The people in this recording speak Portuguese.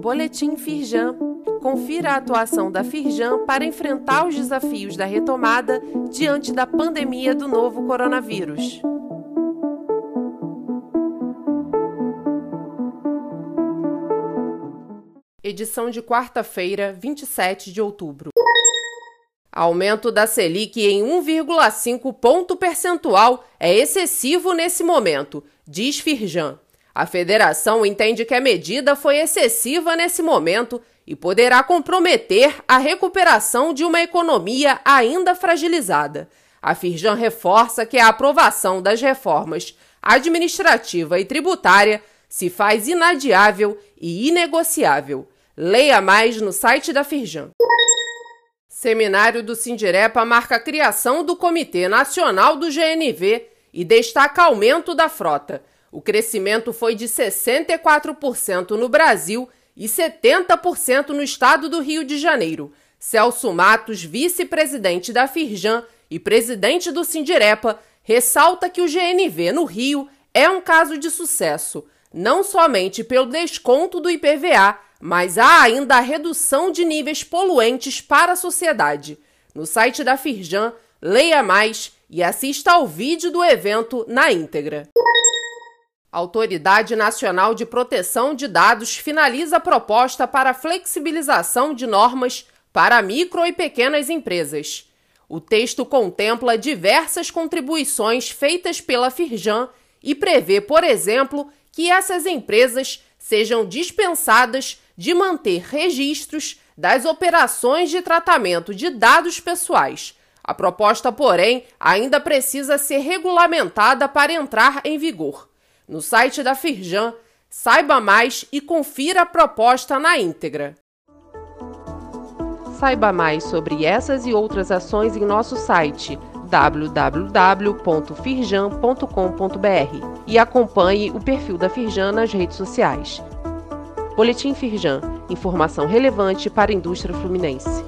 Boletim Firjan. Confira a atuação da Firjan para enfrentar os desafios da retomada diante da pandemia do novo coronavírus. Edição de quarta-feira, 27 de outubro. Aumento da Selic em 1,5 ponto percentual é excessivo nesse momento, diz Firjan. A federação entende que a medida foi excessiva nesse momento e poderá comprometer a recuperação de uma economia ainda fragilizada. A Firjan reforça que a aprovação das reformas administrativa e tributária se faz inadiável e inegociável. Leia mais no site da Firjan. Seminário do Sindirepa marca a criação do Comitê Nacional do GNV e destaca aumento da frota. O crescimento foi de 64% no Brasil e 70% no estado do Rio de Janeiro. Celso Matos, vice-presidente da Firjan e presidente do Sindirepa, ressalta que o GNV no Rio é um caso de sucesso, não somente pelo desconto do IPVA, mas há ainda a redução de níveis poluentes para a sociedade. No site da Firjan, leia mais e assista ao vídeo do evento na íntegra. A Autoridade Nacional de Proteção de Dados finaliza a proposta para flexibilização de normas para micro e pequenas empresas. O texto contempla diversas contribuições feitas pela Firjan e prevê, por exemplo, que essas empresas sejam dispensadas de manter registros das operações de tratamento de dados pessoais. A proposta, porém, ainda precisa ser regulamentada para entrar em vigor. No site da Firjan, saiba mais e confira a proposta na íntegra. Saiba mais sobre essas e outras ações em nosso site www.firjan.com.br e acompanhe o perfil da Firjan nas redes sociais. Boletim Firjan. Informação relevante para a indústria fluminense.